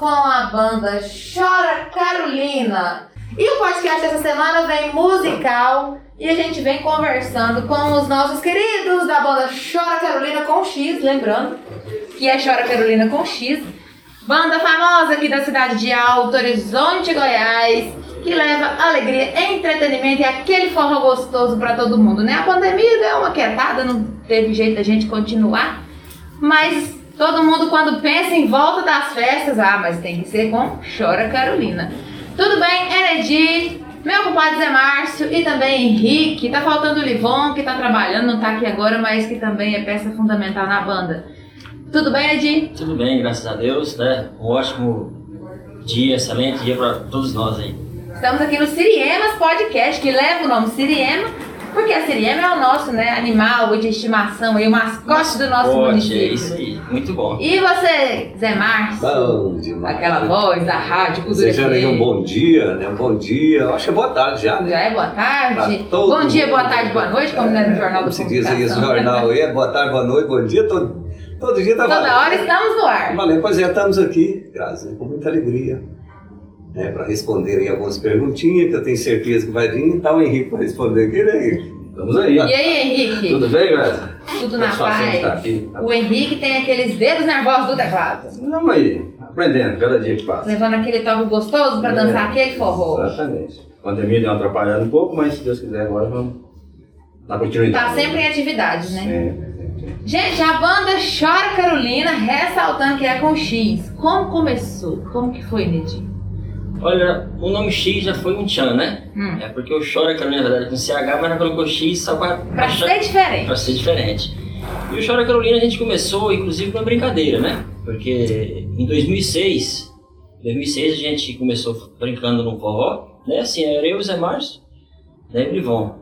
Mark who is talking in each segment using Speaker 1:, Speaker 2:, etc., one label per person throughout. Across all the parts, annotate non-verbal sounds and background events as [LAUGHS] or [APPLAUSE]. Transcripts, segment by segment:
Speaker 1: com a banda Chora Carolina. E o podcast dessa semana vem musical e a gente vem conversando com os nossos queridos da banda Chora Carolina com X, lembrando que é Chora Carolina com X, banda famosa aqui da cidade de Alto Horizonte, Goiás, que leva alegria, entretenimento e aquele forró gostoso para todo mundo, né? A pandemia deu uma quietada, não teve jeito da gente continuar, mas todo mundo quando pensa em volta das festas, ah, mas tem que ser com Chora Carolina. Tudo bem, Eredi, meu compadre Zé Márcio e também Henrique, tá faltando o Livon, que tá trabalhando, não tá aqui agora, mas que também é peça fundamental na banda. Tudo bem, Edi?
Speaker 2: Tudo bem, graças a Deus, né? Um ótimo dia, excelente dia para todos nós aí.
Speaker 1: Estamos aqui no Siriemas Podcast, que leva o nome Siriema, porque a Siriema é o nosso né, animal de estimação, e o mascote do nosso
Speaker 2: Pode,
Speaker 1: município.
Speaker 2: é isso aí, muito bom.
Speaker 1: E você, Zé Márcio?
Speaker 3: Bom demais.
Speaker 1: Aquela voz da rádio, cultura
Speaker 3: Desejando aí um bom dia, né? Um bom dia. Eu acho que é boa tarde já, né?
Speaker 1: Já é boa tarde. Bom dia,
Speaker 3: mundo.
Speaker 1: boa tarde, boa noite, como é no Jornal do
Speaker 3: se diz aí esse
Speaker 1: Comunicação.
Speaker 3: jornal aí, é boa tarde, boa noite, bom dia, todo, todo dia tá
Speaker 1: Toda
Speaker 3: valendo.
Speaker 1: hora estamos no ar.
Speaker 3: Valeu, pois é, estamos aqui, graças, com muita alegria, né, para responder aí algumas perguntinhas que eu tenho certeza que vai vir. Tá o Henrique para responder aqui, né, Henrique?
Speaker 4: Estamos aí.
Speaker 1: E aí, Henrique?
Speaker 4: Tudo bem, velho?
Speaker 1: Tudo na paz?
Speaker 4: aqui.
Speaker 1: O Henrique tem aqueles dedos nervosos do teclado.
Speaker 4: Estamos aí, aprendendo cada dia que passa.
Speaker 1: Levando aquele toque gostoso pra
Speaker 4: É.
Speaker 1: dançar aquele forró.
Speaker 4: Exatamente. A pandemia deu uma atrapalhada um pouco, mas se Deus quiser agora vamos dar continuidade.
Speaker 1: Tá sempre em atividade, né?
Speaker 4: Sempre, sempre.
Speaker 1: Gente, a banda Chora Carolina, ressaltando que é com X. Como começou? Como que foi, Nedinho?
Speaker 2: Olha, o nome X já foi um tchan, né?
Speaker 1: Hum.
Speaker 2: É porque o Chora Carolina, na verdade, com CH, mas ela colocou X só pra,
Speaker 1: Pra ser diferente.
Speaker 2: pra ser diferente. E o Chora Carolina a gente começou, inclusive, com uma brincadeira, né? Porque em 2006, 2006 a gente começou brincando num forró, né? Assim, era eu, o Zé Márcio, né? E o Livon.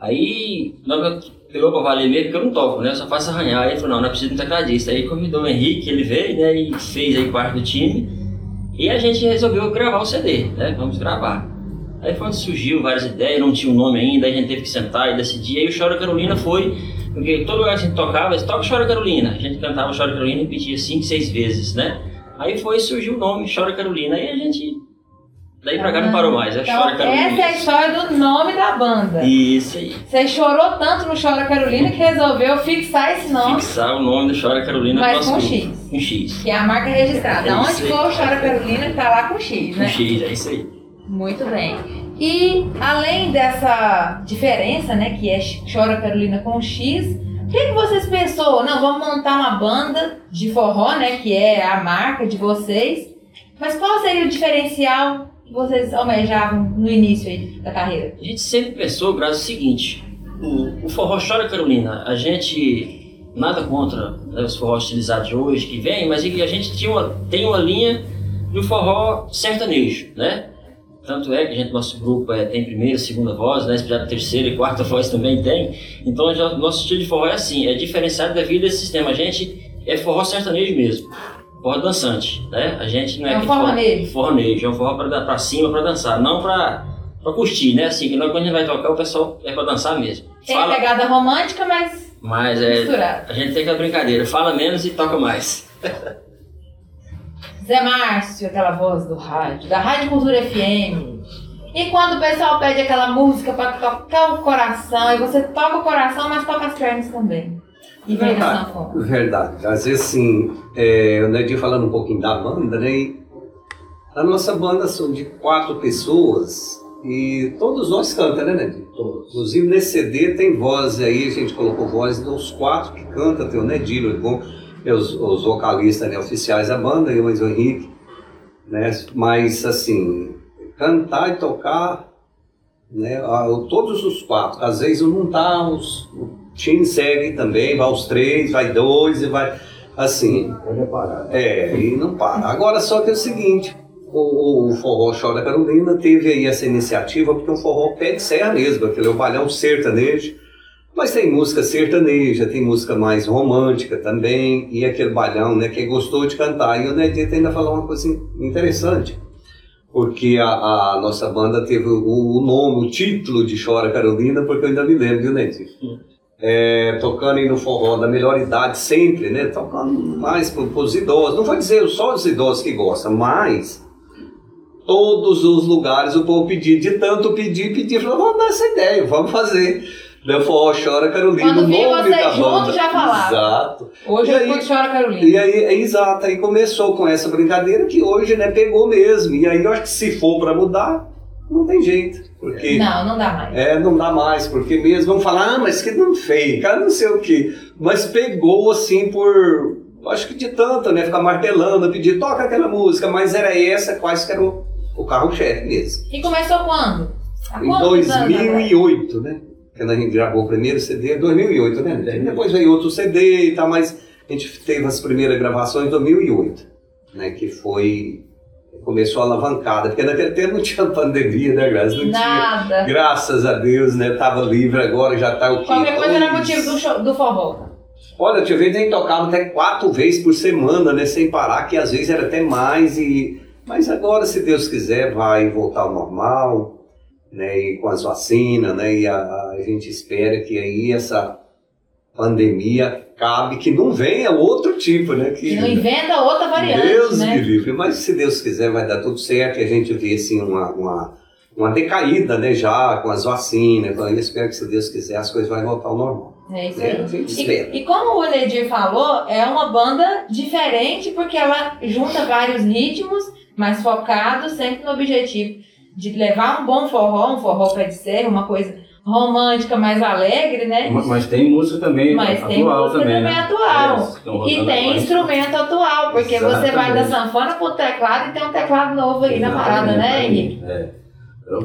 Speaker 2: Aí, nós pegou pra valer mesmo, porque eu não toco, né? Eu só faço arranhar. Aí ele falou, não, não é preciso de um tecladista. Aí convidou o Henrique, ele veio, né? E fez aí parte do time. E a gente resolveu gravar o CD, né? Vamos gravar. Aí foi onde surgiu várias ideias, não tinha um nome ainda, aí a gente teve que sentar e decidir. Aí o Chora Carolina foi, porque todo lugar que a gente tocava, toca Chora Carolina. A gente cantava Chora Carolina e repetia cinco, seis vezes, né? Aí foi surgiu o nome Chora Carolina. Aí a gente, daí pra cá não parou mais, é
Speaker 1: Então,
Speaker 2: Chora Carolina.
Speaker 1: essa é a história do nome da banda.
Speaker 2: Isso aí.
Speaker 1: Você chorou tanto no Chora Carolina que resolveu fixar esse nome,
Speaker 2: Fixar o nome do Chora Carolina
Speaker 1: mas com. X.
Speaker 2: Com X.
Speaker 1: Que é a marca registrada.
Speaker 2: É
Speaker 1: Onde for o Chora Carolina, tá lá com X,
Speaker 2: Com
Speaker 1: né?
Speaker 2: X, é isso aí.
Speaker 1: Muito bem. E além dessa diferença, né, que é Chora Carolina com X, o que, que vocês pensou? Não, vamos montar uma banda de forró, né, que é a marca de vocês. Mas qual seria o diferencial que vocês almejavam no início aí da carreira?
Speaker 2: A gente sempre pensou, Graças, o seguinte: o, o forró Chora Carolina, a gente nada contra né, os forrós utilizados hoje que vem, mas a gente tinha uma, tem uma linha do forró sertanejo, né? Tanto é que a gente, nosso grupo é, tem primeira, segunda voz, né? Já terceira e quarta voz também tem. Então, já, nosso estilo de forró é assim, é diferenciado devido a esse sistema. A gente é forró sertanejo mesmo, forró dançante, né? A gente não é,
Speaker 1: É um forronejo.
Speaker 2: Forronejo, é um forró pra, pra cima, pra dançar, não pra, pra curtir, né? Assim, que nós, quando a gente vai tocar, o pessoal é pra dançar mesmo.
Speaker 1: Tem
Speaker 2: Fala,
Speaker 1: pegada romântica, mas
Speaker 2: mas é, a gente tem aquela brincadeira, fala menos e toca mais.
Speaker 1: Zé Márcio, aquela voz do rádio, da Rádio Cultura FM. E quando o pessoal pede aquela música pra tocar o coração, e você toca o coração, mas toca as pernas também. E vem na
Speaker 3: Verdade. Verdade. Às vezes, assim, é, o Nedinho falando um pouquinho da banda, né? A nossa banda são de quatro pessoas e todos nós cantamos, né, Nedinho?
Speaker 4: Todos.
Speaker 3: Inclusive nesse CD tem voz aí, a gente colocou voz dos quatro que cantam, tem o Nedinho, bom, os, os vocalistas né, oficiais da banda, eu mais o Henrique, né? Mas assim, cantar e tocar, né? Todos os quatro, às vezes não tá, os, o time segue também, vai os três, vai dois e vai assim.
Speaker 4: Reparar.
Speaker 3: É, e não para. Agora só que é o seguinte, o, o Forró Chora Carolina teve aí essa iniciativa porque um forró pé de serra mesmo, aquele é o balhão sertanejo, mas tem música sertaneja, tem música mais romântica também, e aquele balhão, né, que gostou de cantar. E o Nedito ainda falou uma coisa interessante. porque a, a nossa banda teve o, o nome, o título de Chora Carolina, porque eu ainda me lembro, viu, Netinho? É, tocando aí no forró da melhor idade sempre, né? Tocando mais para os idosos. Não vou dizer só os idosos que gostam, mas todos os lugares o povo pedir, de tanto pedir, pedir, falou, vamos dar essa ideia, vamos fazer. Né? Forró Chora Carolina,
Speaker 1: Quando
Speaker 3: o nome
Speaker 1: vocês
Speaker 3: da
Speaker 1: juntos,
Speaker 3: banda.
Speaker 1: já falava.
Speaker 3: Exato.
Speaker 1: Hoje
Speaker 3: E aí-
Speaker 1: escuto Chora Carolina.
Speaker 3: E aí, é exato, aí começou com essa brincadeira que hoje, né, pegou mesmo. E aí eu acho que se for para mudar, não tem jeito. Porque
Speaker 1: Não, não dá mais.
Speaker 3: é, não dá mais, porque mesmo vão falar, ah, mas que não fez, cara, não sei o quê. Mas pegou assim por. Acho que de tanto, né? Ficar martelando, pedir, toca aquela música, mas era essa quase que era o, o carro-chefe mesmo.
Speaker 1: E começou quando? Há
Speaker 3: Em
Speaker 1: quantos anos atrás?
Speaker 3: 2008, né? Quando a gente gravou o primeiro CD, 2008, né? Depois veio outro CD e tal, mas a gente teve as primeiras gravações em 2008, né? Que foi. Começou a alavancada, porque naquele tempo não tinha pandemia, né, Graças? Não tinha.
Speaker 1: Nada.
Speaker 3: Graças a Deus, né? Tava livre agora, já tá o quê?
Speaker 1: Qualquer coisa era
Speaker 3: Dois-
Speaker 1: motivo do, show, do forró.
Speaker 3: Olha, tinha vezes a gente tocava até quatro vezes por semana, né? Sem parar, que às vezes era até mais. E... Mas agora, se Deus quiser, vai voltar ao normal, né? E com as vacinas, né? E a, a gente espera que aí essa pandemia acabe, que não venha outro tipo, né?
Speaker 1: Que não inventa outra variante,
Speaker 3: Deus
Speaker 1: né?
Speaker 3: me livre. Mas se Deus quiser, vai dar tudo certo e a gente vê assim uma, uma, uma decaída, né? Já com as vacinas. Então, eu espero que se Deus quiser, as coisas vão voltar ao normal.
Speaker 1: É isso
Speaker 3: É,
Speaker 1: aí.
Speaker 3: espera.
Speaker 1: E, e como o Ledir falou, é uma banda diferente porque ela junta vários ritmos, mas focados sempre no objetivo de levar um bom forró, um forró pé de serra, uma coisa romântica, mais alegre, né?
Speaker 4: Mas, tem música também
Speaker 1: Mas
Speaker 4: atual
Speaker 1: tem música
Speaker 4: também,
Speaker 1: também
Speaker 4: né?
Speaker 1: atual.
Speaker 4: É,
Speaker 1: E tem
Speaker 4: agora.
Speaker 1: instrumento atual, porque você vai da
Speaker 4: Exatamente.
Speaker 1: sanfona pro teclado e tem um teclado novo aí na parada, né, Henrique?
Speaker 4: É.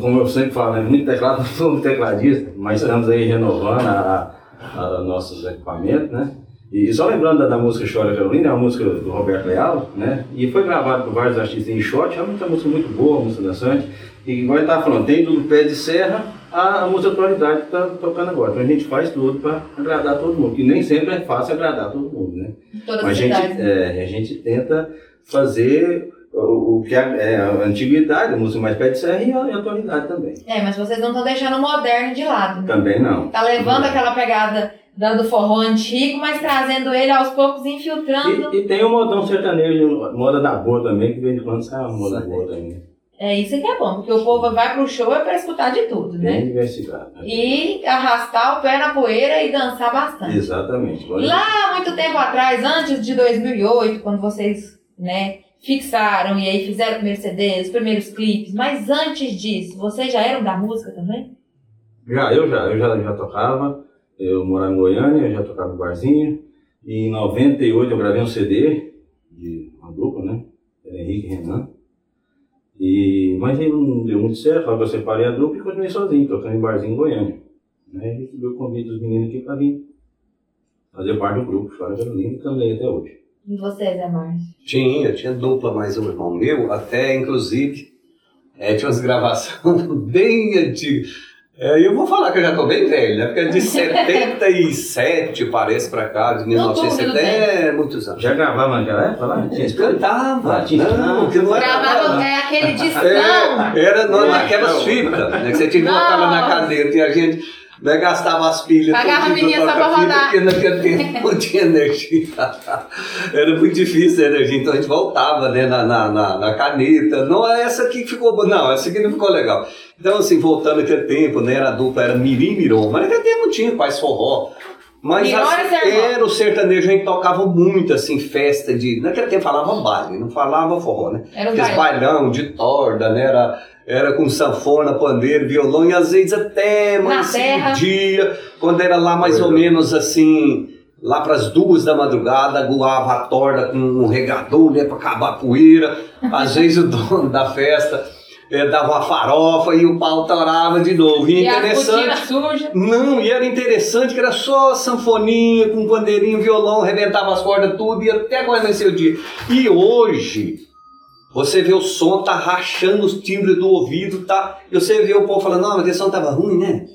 Speaker 4: Como eu sempre falo, né, muito teclado, não sou um tecladista, mas estamos aí renovando a- a nossos equipamentos, né? E só lembrando da, da música Chora Carolina, é uma música do Roberto Leal, né? E foi gravado por vários artistas em shot, é uma música muito boa, uma música dançante. E igual estava falando, tem do pé de serra a, a música atualidade que está tocando agora. Então a gente faz tudo para agradar todo mundo, que nem sempre é fácil agradar todo mundo, né?
Speaker 1: Todas
Speaker 4: Mas
Speaker 1: as
Speaker 4: a gente,
Speaker 1: cidades.
Speaker 4: é, a gente tenta fazer o, o que é, é a antiguidade, a música mais pé de serra e a, e a atualidade também.
Speaker 1: É, mas vocês não estão deixando o moderno de lado. né?
Speaker 4: Também não.
Speaker 1: Tá levando aquela pegada da- do forró antigo, mas trazendo ele aos poucos, infiltrando.
Speaker 4: E, e tem o modão sertanejo, moda da boa também, que de vez em quando sai uma moda boa também.
Speaker 1: É isso que é bom, porque o povo vai pro show é pra escutar de tudo,
Speaker 4: Bem
Speaker 1: né?
Speaker 4: né?
Speaker 1: E arrastar o pé na poeira e dançar bastante.
Speaker 4: Exatamente.
Speaker 1: Lá há muito tempo atrás, antes de 2008, quando vocês, né, fixaram e aí fizeram o primeiro CD, os primeiros clipes, mas antes disso, vocês já eram da música também?
Speaker 4: Já, eu já, eu já, já tocava, eu morava em Goiânia, eu já tocava no barzinho. E em 98 eu gravei um CD de uma dupla, né? Era Henrique e Renan. E, mas aí não deu muito certo, logo eu separei a dupla e continuei sozinho, tocando em barzinho em Goiânia. Aí eu recebi o convite dos meninos aqui para vir fazer parte do grupo, Chora Carolina, e também até hoje.
Speaker 1: E vocês, Zé Márcio?
Speaker 3: Tinha, tinha dupla, mas um irmão meu, até inclusive, é, tinha umas gravações [LAUGHS] bem antigas. É, eu vou falar que eu já tô bem velho, né? Porque é de [LAUGHS] 77, parece pra cá, de 1970, é muitos anos.
Speaker 4: Já gravava naquela época lá?
Speaker 3: Cantava, não, que não era
Speaker 1: Gravava
Speaker 3: nada.
Speaker 1: é aquele [LAUGHS] discão.
Speaker 3: É, era
Speaker 4: É,
Speaker 3: naquelas
Speaker 4: não.
Speaker 3: fitas, né? Que você tinha que botar na e a gente né, gastava as pilhas.
Speaker 1: Pagava a menina só pra rodar.
Speaker 3: Porque naquele tempo [LAUGHS] não tinha energia. Era muito difícil a energia, então a gente voltava né, na, na, na, na caneta. Não é essa aqui que ficou boa, não, essa aqui não ficou legal. Então, assim, voltando naquele tempo, né, era dupla, era Mirim Miron, mas naquele tempo não tinha quase forró. Mas
Speaker 1: era
Speaker 3: o sertanejo, a gente tocava muito, assim, festa de. Naquele tempo falava baile, não falava forró, né?
Speaker 1: Era baile.
Speaker 3: bailão de torda, né? Era, era com sanfona, pandeiro, violão e às vezes até mais
Speaker 1: terra.
Speaker 3: dia, quando era lá mais ou menos assim, lá para as duas da madrugada, aguava a torda com um regador, né? Para acabar a poeira. Às vezes o [LAUGHS] dono da festa eh, dava uma farofa e o pau torava de novo. E,
Speaker 1: E a
Speaker 3: interessante.
Speaker 1: cortina suja.
Speaker 3: Não, e era interessante que era só sanfoninha, com pandeirinho, violão, arrebentava as cordas, tudo, e até amanhecer o dia. E hoje, você vê o som tá rachando os timbres do ouvido, tá? E você vê o povo falando, não, mas esse som tava ruim, né?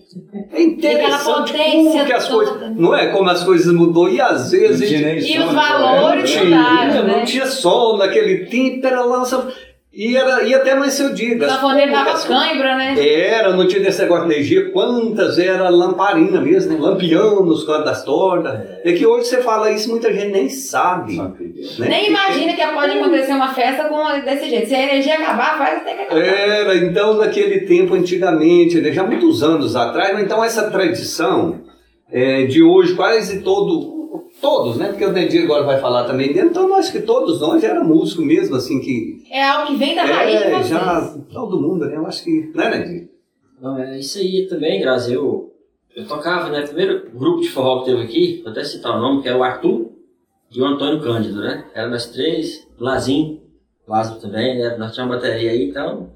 Speaker 3: É interessante
Speaker 1: potência
Speaker 3: como que as
Speaker 1: toda.
Speaker 3: coisas. Não é como as coisas mudou, e às vezes.
Speaker 4: Não nem
Speaker 1: E os valores
Speaker 3: não
Speaker 1: mudaram,
Speaker 3: tinha,
Speaker 1: né?
Speaker 3: não tinha som naquele tempo, era lá. só- E era, ia até mais seu dia.
Speaker 1: O sanfoneiro dava cãibra, né?
Speaker 3: Era, não tinha desse negócio de energia. Quantas era lamparina mesmo, né? lampião nos cantos das tortas. É que hoje você fala isso, muita gente nem sabe. Né?
Speaker 1: Nem imagina que pode acontecer uma festa com desse jeito. Se a energia acabar, faz até que acabar.
Speaker 3: Era, então naquele tempo, antigamente, né? já muitos anos atrás, então essa tradição é, de hoje, quase todo todos, né? Porque o Dendir agora vai falar também dentro, então acho que todos nós era músico mesmo, assim, que...
Speaker 1: É algo que vem da raiz
Speaker 3: é,
Speaker 1: de vocês.
Speaker 3: já, todo mundo, né? Eu acho que, né, Dendir?
Speaker 2: Não, é isso aí também, Grazi, eu, eu tocava, né, primeiro grupo de forró que teve aqui, vou até citar o nome, que era o Arthur e o Antônio Cândido, né? Eram nós três, Lazinho, Lázaro também, né? Nós tínhamos uma bateria aí, então...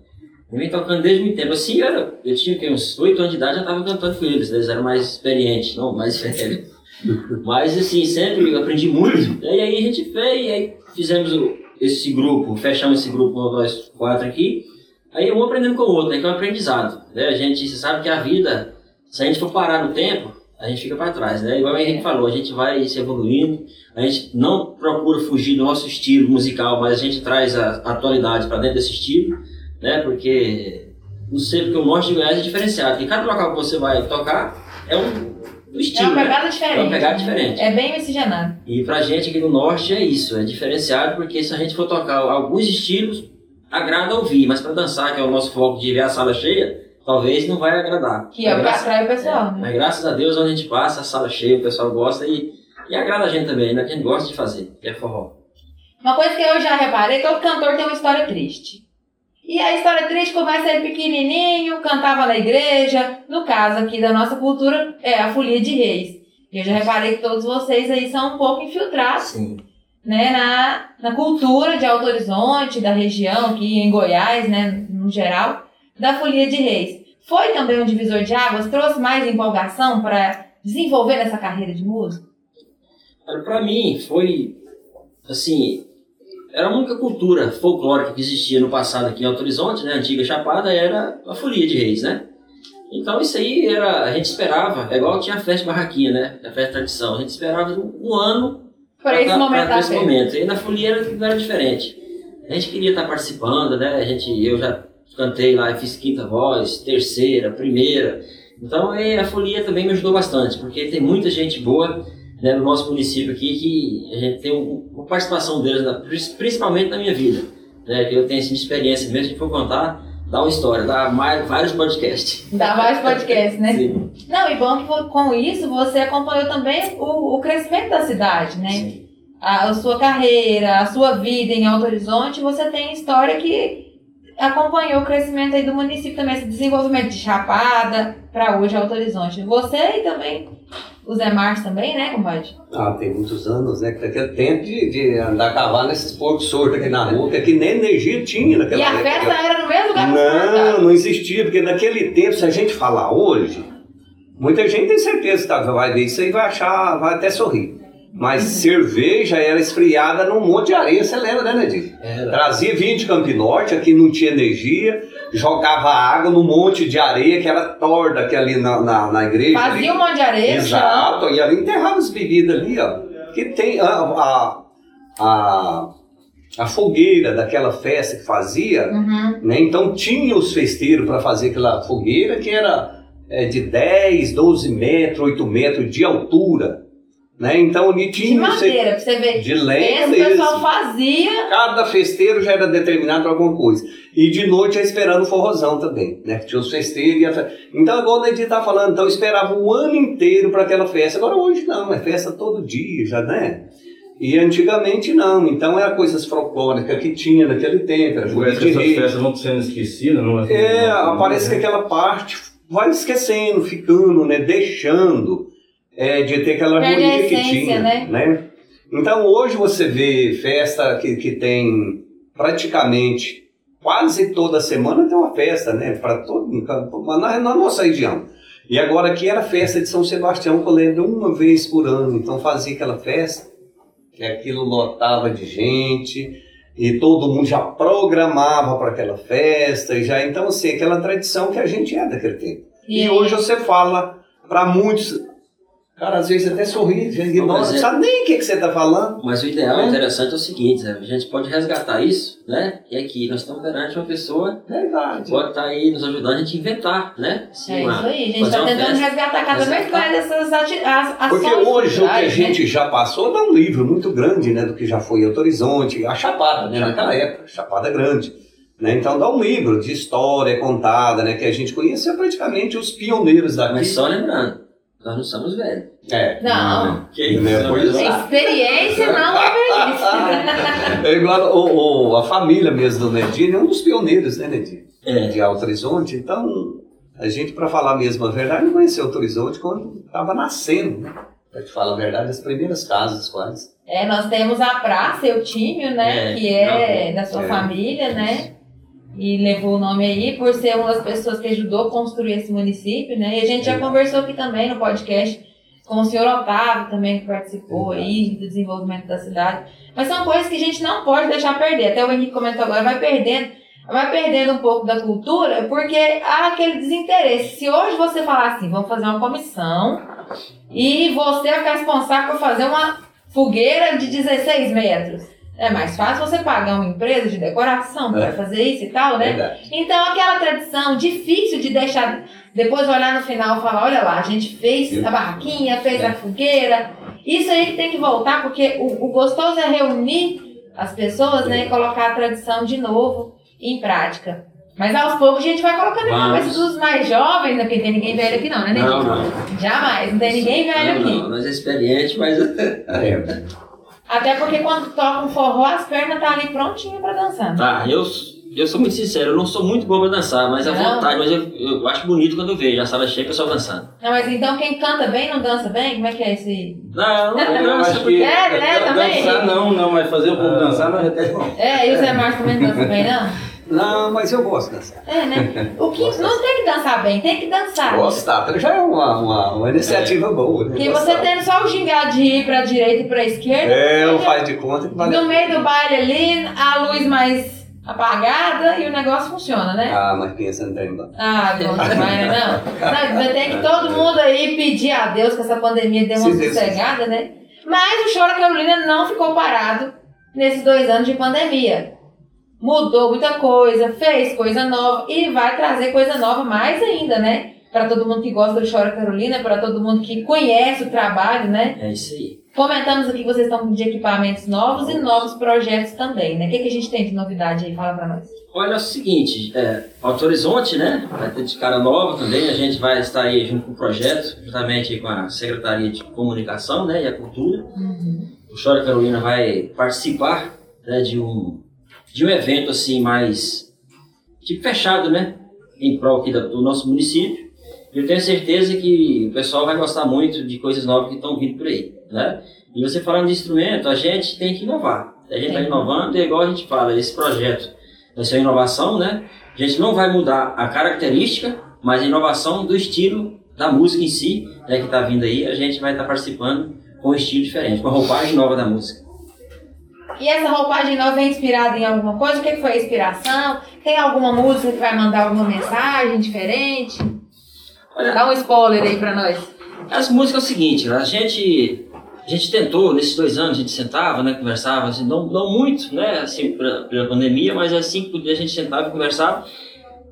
Speaker 2: Eu vim tocando desde muito tempo. Assim, eu, era, eu tinha que, uns 8 anos de idade, já estava cantando com eles. Eles eram mais experientes, não mais [LAUGHS] velhos. Mas assim, sempre aprendi muito. E aí a gente fez, e aí fizemos esse grupo, fechamos esse grupo nós quatro aqui. Aí um aprendendo com o outro, né? Que é um aprendizado. Né? A gente sabe que a vida, se a gente for parar no tempo, a gente fica para trás, né? Igual a Henrique falou, a gente vai se evoluindo, a gente não procura fugir do nosso estilo musical, mas a gente traz a atualidade para dentro desse estilo, né? Porque não sei porque o norte de Goiás é diferenciado, porque cada local que você vai tocar é um do estilo.
Speaker 1: É uma pegada
Speaker 2: né?
Speaker 1: diferente.
Speaker 2: É uma pegada diferente.
Speaker 1: É bem miscigenado.
Speaker 2: E pra gente aqui no norte é isso, é diferenciado, porque se a gente for tocar alguns estilos, agrada ouvir, mas para dançar, que é o nosso foco de ver a sala cheia, talvez não vai agradar.
Speaker 1: Que é o que atrai o pessoal,
Speaker 2: é,
Speaker 1: né?
Speaker 2: Mas graças a Deus, onde a gente passa, a sala cheia, o pessoal gosta e, e agrada a gente também, né? Que a gente gosta de fazer, que é forró.
Speaker 1: Uma coisa que eu já reparei, todo cantor tem uma história triste. E a história triste começa ele pequenininho, cantava na igreja. No caso aqui da nossa cultura, é a folia de reis. Eu já reparei que todos vocês aí são um pouco infiltrados
Speaker 2: Sim.
Speaker 1: né, na, na cultura de Alto Horizonte, da região, aqui em Goiás, né, no geral, da folia de reis. Foi também um divisor de águas? Trouxe mais empolgação para desenvolver essa carreira de músico?
Speaker 2: Pra mim, foi assim. Era a única cultura folclórica que existia no passado aqui em Alto Horizonte, né? A antiga Chapada era a folia de reis, né? Então isso aí era. A gente esperava, é igual tinha a festa barraquinha, né? A festa tradição. A gente esperava um, ano
Speaker 1: Para esse
Speaker 2: pra-
Speaker 1: momento
Speaker 2: pra esse
Speaker 1: festa.
Speaker 2: momento. E na folia era, não era diferente. A gente queria estar participando, né? A gente, eu já cantei lá, fiz quinta voz, terceira, primeira. Então é, a folia também me ajudou bastante, porque tem muita gente boa né, no nosso município aqui que a gente tem um- uma participação deles, na- principalmente na minha vida. Né, que eu tenho assim, experiência mesmo, se for contar, dá uma história, dá mais, vários podcasts. [LAUGHS]
Speaker 1: Dá mais podcast, né?
Speaker 2: Sim,
Speaker 1: Não, e bom que com isso você acompanhou também o, o crescimento da cidade, né?
Speaker 2: sim.
Speaker 1: A, a sua carreira, a sua vida em Alto Horizonte, você tem história que acompanhou o crescimento aí do município também, esse desenvolvimento de Chapada para hoje Alto Horizonte. Você e também o Zé Márcio também, né, compadre?
Speaker 3: Ah, tem muitos anos, né? Que daquele tempo de, de andar a cavalo nesses porcos sortos aqui na rua, que aqui nem energia tinha naquela
Speaker 1: E a
Speaker 3: época.
Speaker 1: festa era no mesmo lugar que
Speaker 3: Não, não existia, porque naquele tempo, se a gente falar hoje, muita gente tem certeza que tá- vai ver isso aí e vai achar, vai até sorrir. Mas cerveja era esfriada num monte de areia, você lembra, né, Nedir? Trazia vinho de Campo Norte, aqui não tinha energia, jogava água num monte de areia que era torda aqui ali na, na, na igreja. ali.
Speaker 1: Fazia um monte de areia.
Speaker 3: Exato, e ali enterrava as bebidas ali, ó. Que tem a, a, a, a fogueira daquela festa que fazia,
Speaker 1: Uhum.
Speaker 3: né? Então tinha os festeiros para fazer aquela fogueira que era é, de 10, 12 metros, 8 metros de altura. Né? Então ali
Speaker 1: De madeira, pra você ver.
Speaker 3: de lenha
Speaker 1: Esse pessoal
Speaker 3: mesmo.
Speaker 1: fazia.
Speaker 3: Cada festeiro já era determinado para alguma coisa. E de noite esperando o forrozão também, né? Que tinha os festeiros e a. Então, igual o Nedir tá falando, então eu esperava o ano inteiro para aquela festa. Agora hoje não, é festa todo dia, já, né? E antigamente não, então era coisas folclóricas que tinha naquele tempo, era
Speaker 4: Parece que essas
Speaker 3: rei.
Speaker 4: festas vão sendo esquecidas, não
Speaker 3: É,
Speaker 4: não-
Speaker 3: parece que aquela parte vai esquecendo, ficando, né? Deixando é, de ter aquela harmonia que
Speaker 1: essência,
Speaker 3: tinha,
Speaker 1: né?
Speaker 3: Então hoje você vê festa que, que tem praticamente quase toda semana tem uma festa, né? Para todo na, na nossa região. E agora aqui era a festa de São Sebastião, que eu lembro uma vez por ano. Então fazia aquela festa, que aquilo lotava de gente, e todo mundo já programava para aquela festa, e já então assim, aquela tradição que a gente é daquele tempo. E hoje você fala para muitos, Cara, às vezes até sorri,
Speaker 2: Mas
Speaker 3: não
Speaker 2: é-
Speaker 3: sabe nem o que, que você está falando.
Speaker 2: Mas o ideal
Speaker 3: É.
Speaker 2: interessante é o seguinte, Zé, a gente pode resgatar isso, né? E aqui nós estamos perante uma pessoa
Speaker 3: Verdade.
Speaker 2: que pode estar aí nos ajudando a gente inventar, né? Assim,
Speaker 1: É
Speaker 2: uma-
Speaker 1: isso aí, a gente está tentando
Speaker 2: festa.
Speaker 1: resgatar cada vez mais essas ati- as, ações
Speaker 3: Porque hoje o que a
Speaker 1: né?
Speaker 3: gente já passou dá um livro muito grande, né? Do que já foi Alto Horizonte, a Chapada, né? Naquela época, Chapada Grande. Né? Então dá um livro de história contada, né? Que a gente conheceu praticamente os pioneiros daqui.
Speaker 2: Mas só lembrando, nós não somos velhos.
Speaker 3: É.
Speaker 1: Não,
Speaker 2: Que
Speaker 3: Né,
Speaker 2: isso,
Speaker 3: pois é.
Speaker 1: experiência não é velhice. [LAUGHS]
Speaker 3: É igual o, o- a família mesmo do Nedinho, é um dos pioneiros, né, Nedinho?
Speaker 2: É.
Speaker 3: De Alto Horizonte. Então, a gente, para falar mesmo a verdade, não conheceu Alto Horizonte quando estava nascendo, né? Para te falar a verdade, as primeiras casas quase.
Speaker 1: É, nós temos a praça, Eutímio, né?
Speaker 2: É,
Speaker 1: que é
Speaker 2: não,
Speaker 1: da sua
Speaker 3: é.
Speaker 1: família, né? E levou o nome aí por ser uma das pessoas que ajudou a construir esse município, né? E a gente já conversou aqui também no podcast com o senhor Otávio também, que participou aí do desenvolvimento da cidade. Mas são coisas que a gente não pode deixar perder. Até o Henrique comentou agora, vai perdendo, vai perdendo um pouco da cultura, porque há aquele desinteresse. Se hoje você falar assim, vamos fazer uma comissão e você é responsável por fazer uma fogueira de 16 metros. É mais fácil você pagar uma empresa de decoração para
Speaker 3: É.
Speaker 1: fazer isso e tal, né?
Speaker 3: Verdade.
Speaker 1: Então, aquela tradição difícil de deixar, depois olhar no final e falar: olha lá, a gente fez a barraquinha, fez a fogueira. Isso aí que tem que voltar, porque o, o gostoso é reunir as pessoas né, e colocar a tradição de novo em prática. Mas aos poucos a gente vai colocando na cabeça dos mais jovens, né? Porque tem ninguém velho aqui, não, né?
Speaker 2: Não, não.
Speaker 1: Jamais, não tem ninguém velho
Speaker 2: Não,
Speaker 1: aqui.
Speaker 2: não, nós é experiente, mas [LAUGHS]
Speaker 3: É.
Speaker 1: Até porque quando toca um forró, as pernas tá ali prontinhas pra dançar.
Speaker 2: Tá, eu, eu sou muito sincero, eu não sou muito bom pra dançar, mas à
Speaker 1: Não?
Speaker 2: vontade, mas eu, eu acho bonito quando eu vejo a sala cheia e o pessoal dançando.
Speaker 1: Não, mas então quem canta bem não dança bem? Como é que é esse.
Speaker 2: Não, não,
Speaker 4: Eu [LAUGHS]
Speaker 2: não,
Speaker 4: acho que
Speaker 1: É, né, também?
Speaker 4: dançar não, não, mas fazer o povo dançar não é bom.
Speaker 1: É, e o Zé Marcos também não dança bem, não?
Speaker 3: Não, mas eu gosto de dançar.
Speaker 1: É, né? O que [LAUGHS] não tem que dançar bem, tem que dançar.
Speaker 3: Gostar já é uma, uma, uma iniciativa boa, né?
Speaker 1: Porque você tendo só o gingado de ir pra direita e pra esquerda.
Speaker 3: É, não
Speaker 1: você
Speaker 3: faz de conta que vale
Speaker 1: No meio do baile ali, a luz mais apagada e o negócio funciona, né?
Speaker 3: Ah, mas pensa no trem bom.
Speaker 1: Ah, não [LAUGHS] vai, né? Não. Não, ter que todo mundo aí pedir a Deus que essa pandemia dê uma
Speaker 3: Se Deus
Speaker 1: sossegada, né? Mas o Chora Carolina não ficou parado nesses dois anos de pandemia. Mudou muita coisa, fez coisa nova e vai trazer coisa nova mais ainda, né? Para todo mundo que gosta do Chora Carolina, para todo mundo que conhece o trabalho, né?
Speaker 2: É isso aí.
Speaker 1: Comentamos aqui que vocês estão de equipamentos novos e novos projetos também, né? O que, que a gente tem de novidade aí? Fala pra nós.
Speaker 2: Olha é o seguinte, é, Alto Horizonte, né? Vai ter de cara nova também. A gente vai estar aí junto com o projeto, juntamente com a Secretaria de Comunicação né, e a Cultura. O Chora Carolina vai participar né, de, um, de um evento assim mais tipo fechado, né? Em prol aqui do nosso município. Eu tenho certeza que o pessoal vai gostar muito de coisas novas que estão vindo por aí, né? E você falando de instrumento, a gente tem que inovar. A gente está inovando, é igual a gente fala, esse projeto vai ser uma inovação, né? A gente não vai mudar a característica, mas a inovação do estilo da música em si, né, que está vindo aí, a gente vai estar participando com um estilo diferente, com a roupagem nova da música.
Speaker 1: E essa roupagem nova é inspirada em alguma coisa? O que foi a inspiração? Tem alguma música que vai mandar alguma mensagem diferente?
Speaker 2: Olha,
Speaker 1: Dá um spoiler aí pra nós.
Speaker 2: As músicas é o seguinte, a gente, a gente tentou, nesses dois anos, a gente sentava, né, conversava, assim, não, não muito, né, assim, pela, pela pandemia, mas assim que podia a gente sentava e conversava.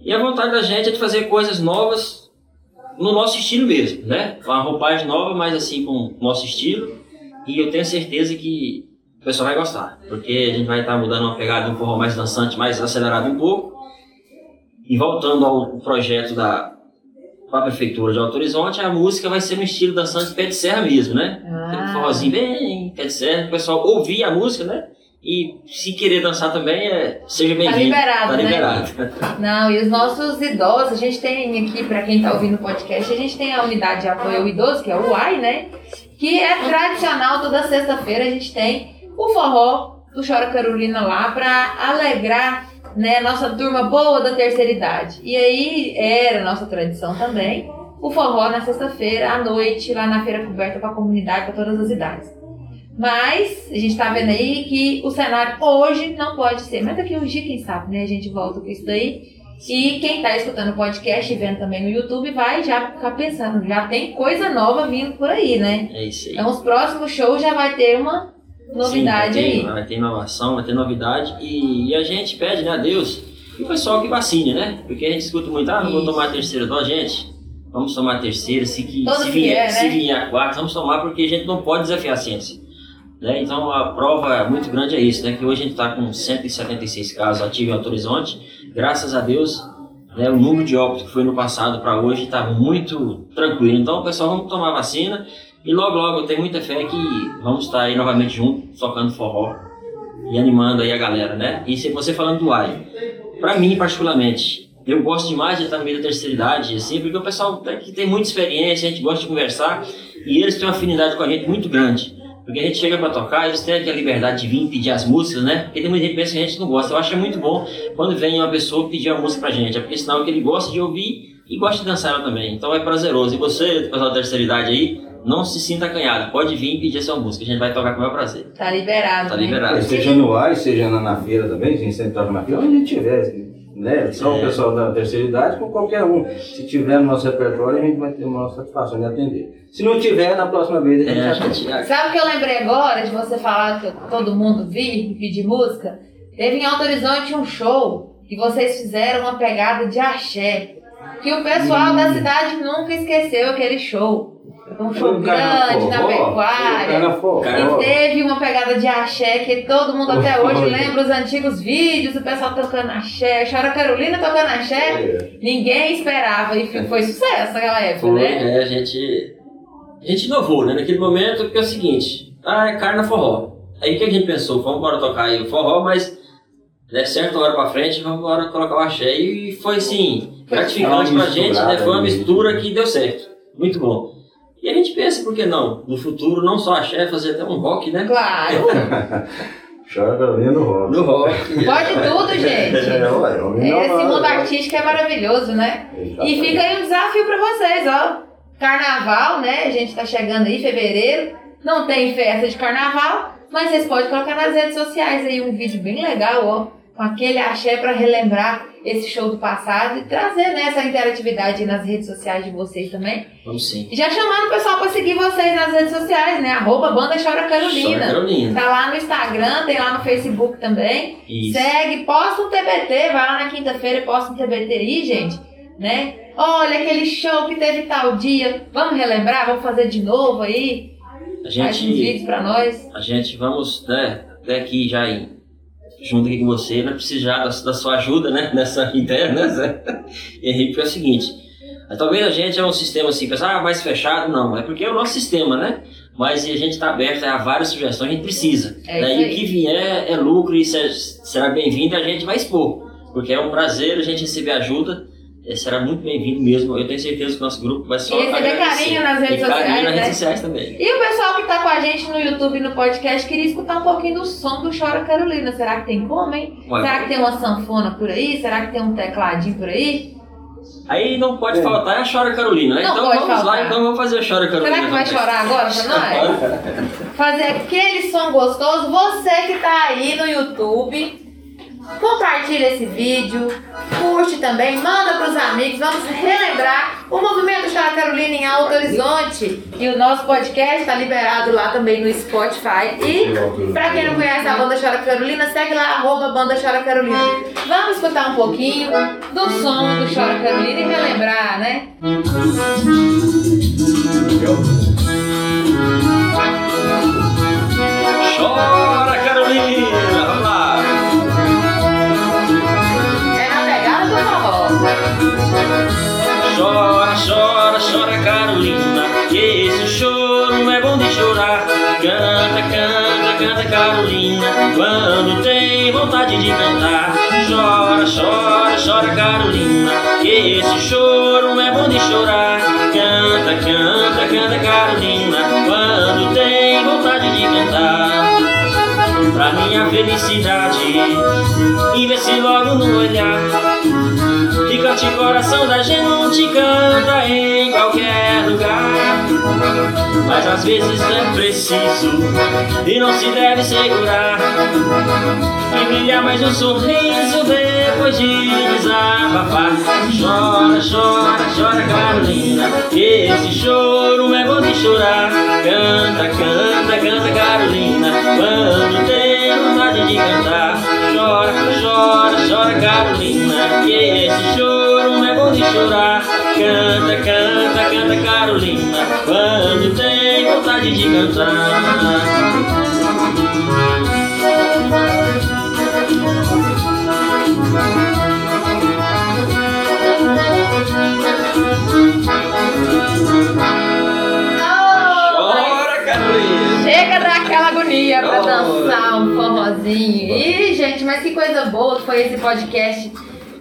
Speaker 2: E a vontade da gente é de fazer coisas novas no nosso estilo mesmo, né? Uma roupagem nova, mas assim, com o nosso estilo. E eu tenho certeza que o pessoal vai gostar, porque a gente vai estar mudando uma pegada um forró mais dançante, mais acelerado um pouco. E voltando ao projeto da, para a prefeitura de Alto Horizonte, a música vai ser no estilo dançante pé de serra mesmo, né?
Speaker 1: Ah,
Speaker 2: forrozinho bem pé de serra, o pessoal ouvir a música, né? E se querer dançar também, é, seja bem-vindo.
Speaker 1: liberado,
Speaker 2: Tá
Speaker 1: né?
Speaker 2: liberado. [LAUGHS]
Speaker 1: não, e os nossos idosos, a gente tem aqui, pra quem tá ouvindo o podcast, a gente tem a unidade de apoio ao idoso, que é o UAI, né? Que é tradicional, toda sexta-feira a gente tem o forró do Chora Carolina lá pra alegrar né, nossa turma boa da terceira idade. E aí era nossa tradição também o forró na sexta-feira à noite, lá na feira coberta para a comunidade, para todas as idades. Mas a gente tá vendo aí que o cenário hoje não pode ser. Mas daqui uns dias, quem sabe, né? A gente volta com isso daí. E quem está escutando o podcast e vendo também no YouTube vai já ficar pensando, já tem coisa nova vindo por aí, né?
Speaker 2: É isso aí.
Speaker 1: Então os próximos shows já vai ter uma novidade
Speaker 2: Sim, vai ter,
Speaker 1: aí.
Speaker 2: Vai ter inovação, vai ter novidade e, e a gente pede né, a Deus e o pessoal que vacine, né? Porque a gente escuta muito, ah, não vou tomar a terceira dose, gente. Vamos tomar a terceira, se, que, se, vier,
Speaker 1: é,
Speaker 2: se
Speaker 1: né?
Speaker 2: vier a quarta, vamos tomar porque a gente não pode desafiar a ciência. Né? Então a prova muito grande é isso, né? Que hoje a gente está com 176 casos ativos em Alto Horizonte. Graças a Deus, né, o número de óbitos que foi no passado para hoje está muito tranquilo. Então, pessoal, vamos tomar a vacina e logo, logo eu tenho muita fé que vamos estar aí novamente juntos, tocando forró e animando aí a galera, né? E se você falando do AI, para mim particularmente, eu gosto demais de estar no meio da terceira idade, assim, porque o pessoal tem- que tem muita experiência, a gente gosta de conversar e eles têm uma afinidade com a gente muito grande. Porque a gente chega para tocar, eles têm aquela liberdade de vir pedir as músicas, né? Porque tem muita gente que pensa que a gente não gosta. Eu acho muito bom quando vem uma pessoa pedir a música pra gente, é porque sinal que ele gosta de ouvir e gosta de dançar também. Então é prazeroso. E você, pessoal da terceira idade aí, não se sinta acanhado. Pode vir e pedir a sua música, a gente vai tocar com o maior prazer.
Speaker 1: Tá liberado.
Speaker 2: Tá
Speaker 1: né?
Speaker 2: liberado.
Speaker 4: Seja no ar, seja na, na feira também, a gente sempre toca na feira, onde a gente tiver, né? Só
Speaker 2: É.
Speaker 4: o pessoal da terceira idade, com qualquer um. Se tiver no nosso repertório, a gente vai ter uma satisfação de atender. Se não tiver, na próxima vez a gente
Speaker 2: É, a gente,
Speaker 1: Sabe o que eu lembrei agora de você falar que todo mundo vir e pedir música? Teve em Alto Horizonte um show que vocês fizeram uma pegada de axé. Que o pessoal
Speaker 4: Hum.
Speaker 1: da cidade nunca esqueceu aquele show. Um show grande na pecuária. E teve uma pegada de axé que todo mundo até hoje lembra os antigos vídeos, o pessoal tocando axé, Chora Carolina tocando axé.
Speaker 4: É.
Speaker 1: Ninguém esperava e foi sucesso naquela época,
Speaker 2: Foi,
Speaker 1: né?
Speaker 2: é, a gente, a gente inovou, né? Naquele momento, porque é o seguinte, ah, é carna forró. Aí o que a gente pensou? Vamos embora tocar aí o forró, mas der certo uma hora pra frente, vamos embora colocar o axé. E foi assim, gratificante pra gente, né? Foi uma mistura que deu certo. Muito bom. E a gente pensa, por que não? No futuro, não só axé, fazer até um rock, né?
Speaker 1: Claro. [LAUGHS]
Speaker 4: Chora Carolina no rock.
Speaker 2: No rock.
Speaker 1: Pode tudo, gente. [LAUGHS]
Speaker 4: É, ué,
Speaker 1: Esse mundo
Speaker 4: né?
Speaker 1: artístico é maravilhoso, né? E
Speaker 4: Exatamente.
Speaker 1: fica aí um desafio pra vocês, ó. Carnaval, né? A gente tá chegando aí, fevereiro. Não tem festa de carnaval, mas vocês podem colocar nas redes sociais aí um vídeo bem legal, ó. Com aquele axé pra relembrar esse show do passado e trazer né, essa interatividade nas redes sociais de vocês também.
Speaker 2: Vamos sim.
Speaker 1: E já chamando o pessoal pra seguir vocês nas redes sociais, né? Arroba Banda Chora
Speaker 2: Chora
Speaker 1: Carolina.
Speaker 2: Carolina.
Speaker 1: Tá lá no Instagram, tem lá no Facebook também.
Speaker 2: Isso.
Speaker 1: Segue, posta um TBT, vai lá na quinta-feira e posta um TBT aí, gente, né? Olha aquele show que teve tal dia, vamos relembrar, vamos fazer de novo aí,
Speaker 2: A
Speaker 1: faz uns
Speaker 2: gente,
Speaker 1: vídeos pra nós.
Speaker 2: a gente vamos, né, até aqui já em, junto aqui com você, né, precisar da, da sua ajuda, né, [LAUGHS] nessa ideia, né? Henrique, é o seguinte, talvez a gente é um sistema assim, pensar, ah, mais fechado, não, é porque é o nosso sistema, né? Mas a gente está aberto a várias sugestões, a gente precisa.
Speaker 1: É
Speaker 2: né? E o que vier é lucro e se- será bem-vindo a gente vai expor. Porque é um prazer a gente receber ajuda, será muito bem-vindo mesmo. Eu tenho certeza que o nosso grupo vai só
Speaker 1: E receber carinho nas redes
Speaker 2: e carinho
Speaker 1: sociais,
Speaker 2: nas
Speaker 1: né?
Speaker 2: redes sociais também.
Speaker 1: E o pessoal que tá com a gente no YouTube e no podcast queria escutar um pouquinho do som do Chora Carolina. Será que tem como, hein?
Speaker 2: Ué,
Speaker 1: Será que tem uma sanfona por aí? Será que tem um tecladinho por aí?
Speaker 2: Aí não pode
Speaker 4: É.
Speaker 2: faltar a Chora Carolina, né?
Speaker 1: Não
Speaker 2: então
Speaker 1: pode
Speaker 2: vamos lá,
Speaker 1: faltar.
Speaker 2: então vamos fazer a Chora Carolina.
Speaker 1: Será que vai chorar agora pra nós? [LAUGHS] Fazer aquele som gostoso. Você que tá aí no YouTube, compartilha esse vídeo, curte também, manda pros amigos. Vamos relembrar o movimento Chora Carolina em Alto Horizonte. E o nosso podcast tá liberado lá também no Spotify. E pra quem não conhece a banda Chora Carolina, segue lá, arroba banda Chora Carolina. Vamos escutar um pouquinho do som do Chora Carolina e relembrar, né?
Speaker 2: Chora Carolina, quando tem vontade de cantar. Chora, chora, chora Carolina, que esse choro é bom de chorar. Canta, canta, canta Carolina, quando tem vontade de cantar. Pra minha felicidade, investe logo no olhar. E cante coração da gente, canta em qualquer lugar. Mas às vezes é preciso e não se deve segurar. E brilhar mais um sorriso, depois de desabafar. Chora, chora, chora, Carolina, que esse choro é bom de chorar. Canta, canta, canta, Carolina, quando tem vontade de cantar. Chora, chora, chora, Carolina, que esse choro de chorar. Canta, canta, canta, Carolina, quando tem vontade de cantar. Chora, Carolina!
Speaker 1: Chega daquela agonia pra dançar um forrozinho. Ih, gente, mas que coisa boa que foi esse podcast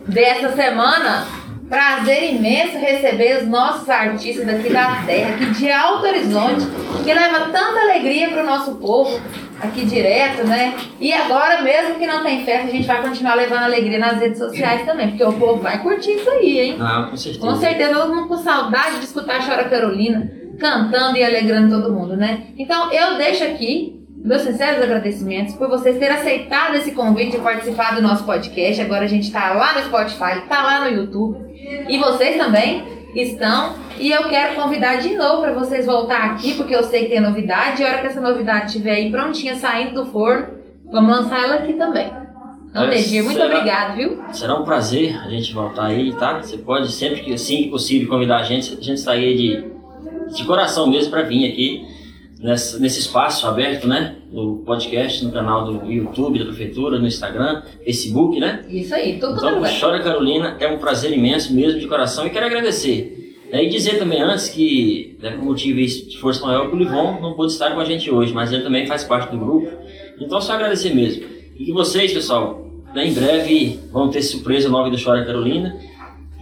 Speaker 1: dessa semana. Prazer imenso receber os nossos artistas daqui da terra, aqui de Alto Horizonte, que leva tanta alegria pro nosso povo aqui direto, né? E agora, mesmo que não tem festa, a gente vai continuar levando alegria nas redes sociais também, porque o povo vai curtir isso aí, hein?
Speaker 2: Ah, com certeza.
Speaker 1: Com certeza, todo mundo com saudade de escutar a Chora Carolina cantando e alegrando todo mundo, né? Então, eu deixo aqui meus sinceros agradecimentos por vocês terem aceitado esse convite de participar do nosso podcast. Agora a gente tá lá no Spotify, tá lá no YouTube. E vocês também estão. E eu quero convidar de novo para vocês voltar aqui, porque eu sei que tem novidade. E a hora que essa novidade estiver aí prontinha, saindo do forno, vamos lançar ela aqui também. Então, Degir, muito
Speaker 2: será?
Speaker 1: obrigado, viu?
Speaker 2: Será um prazer a gente voltar aí, tá? Você pode sempre que assim que possível convidar a gente, a gente está aí de, de coração mesmo para vir aqui nessa, nesse espaço aberto, né? No podcast, no canal do YouTube da prefeitura, no Instagram, Facebook, né?
Speaker 1: Isso aí, tudo
Speaker 2: Então,
Speaker 1: tudo
Speaker 2: Chora Carolina é um prazer imenso mesmo de coração e quero agradecer. né, E dizer também antes que, né, por motivo de força maior, o Livon não pôde estar com a gente hoje, mas ele também faz parte do grupo. Então, só agradecer mesmo. E que vocês, pessoal, né, em breve vão ter surpresa nova do Chora Carolina.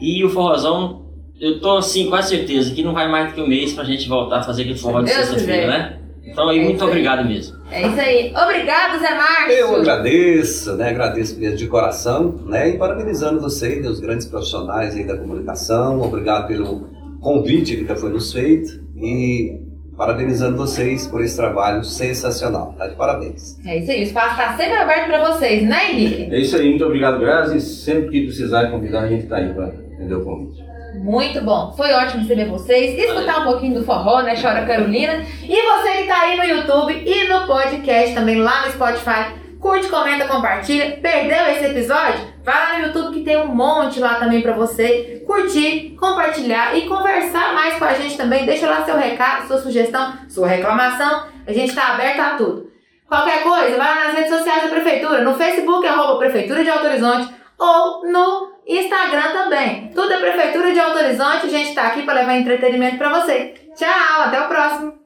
Speaker 2: E o Forrozão, eu tô assim, com a certeza que não vai mais do que um mês pra gente voltar a fazer aquele forró de sexta-feira, né? Então, aí,
Speaker 1: É
Speaker 2: muito obrigado mesmo.
Speaker 1: É isso aí. Obrigado, Zé Márcio.
Speaker 3: Eu agradeço, né? Agradeço mesmo de coração, né? E parabenizando vocês, né, os grandes profissionais aí da comunicação. Obrigado pelo convite que foi nos feito e parabenizando vocês por esse trabalho sensacional. Tá de parabéns.
Speaker 1: É isso aí, o espaço está sempre aberto para vocês, né, Henrique?
Speaker 4: É isso aí, muito obrigado, Grazi. Sempre que precisar convidar, a gente está aí para atender o convite.
Speaker 1: Muito bom. Foi ótimo receber vocês, escutar um pouquinho do forró, né? Chora Carolina. E você que tá aí no YouTube e no podcast, também lá no Spotify, curte, comenta, compartilha. Perdeu esse episódio? Vai lá no YouTube que tem um monte lá também pra você curtir, compartilhar e conversar mais com a gente também. Deixa lá seu recado, sua sugestão, sua reclamação. A gente tá aberto a tudo. Qualquer coisa, vai lá nas redes sociais da Prefeitura, no Facebook, arroba Prefeitura de Alto Horizonte, ou no Instagram também. Tudo é Prefeitura de Alto Horizonte, a gente tá aqui para levar entretenimento para você. Tchau, até o próximo!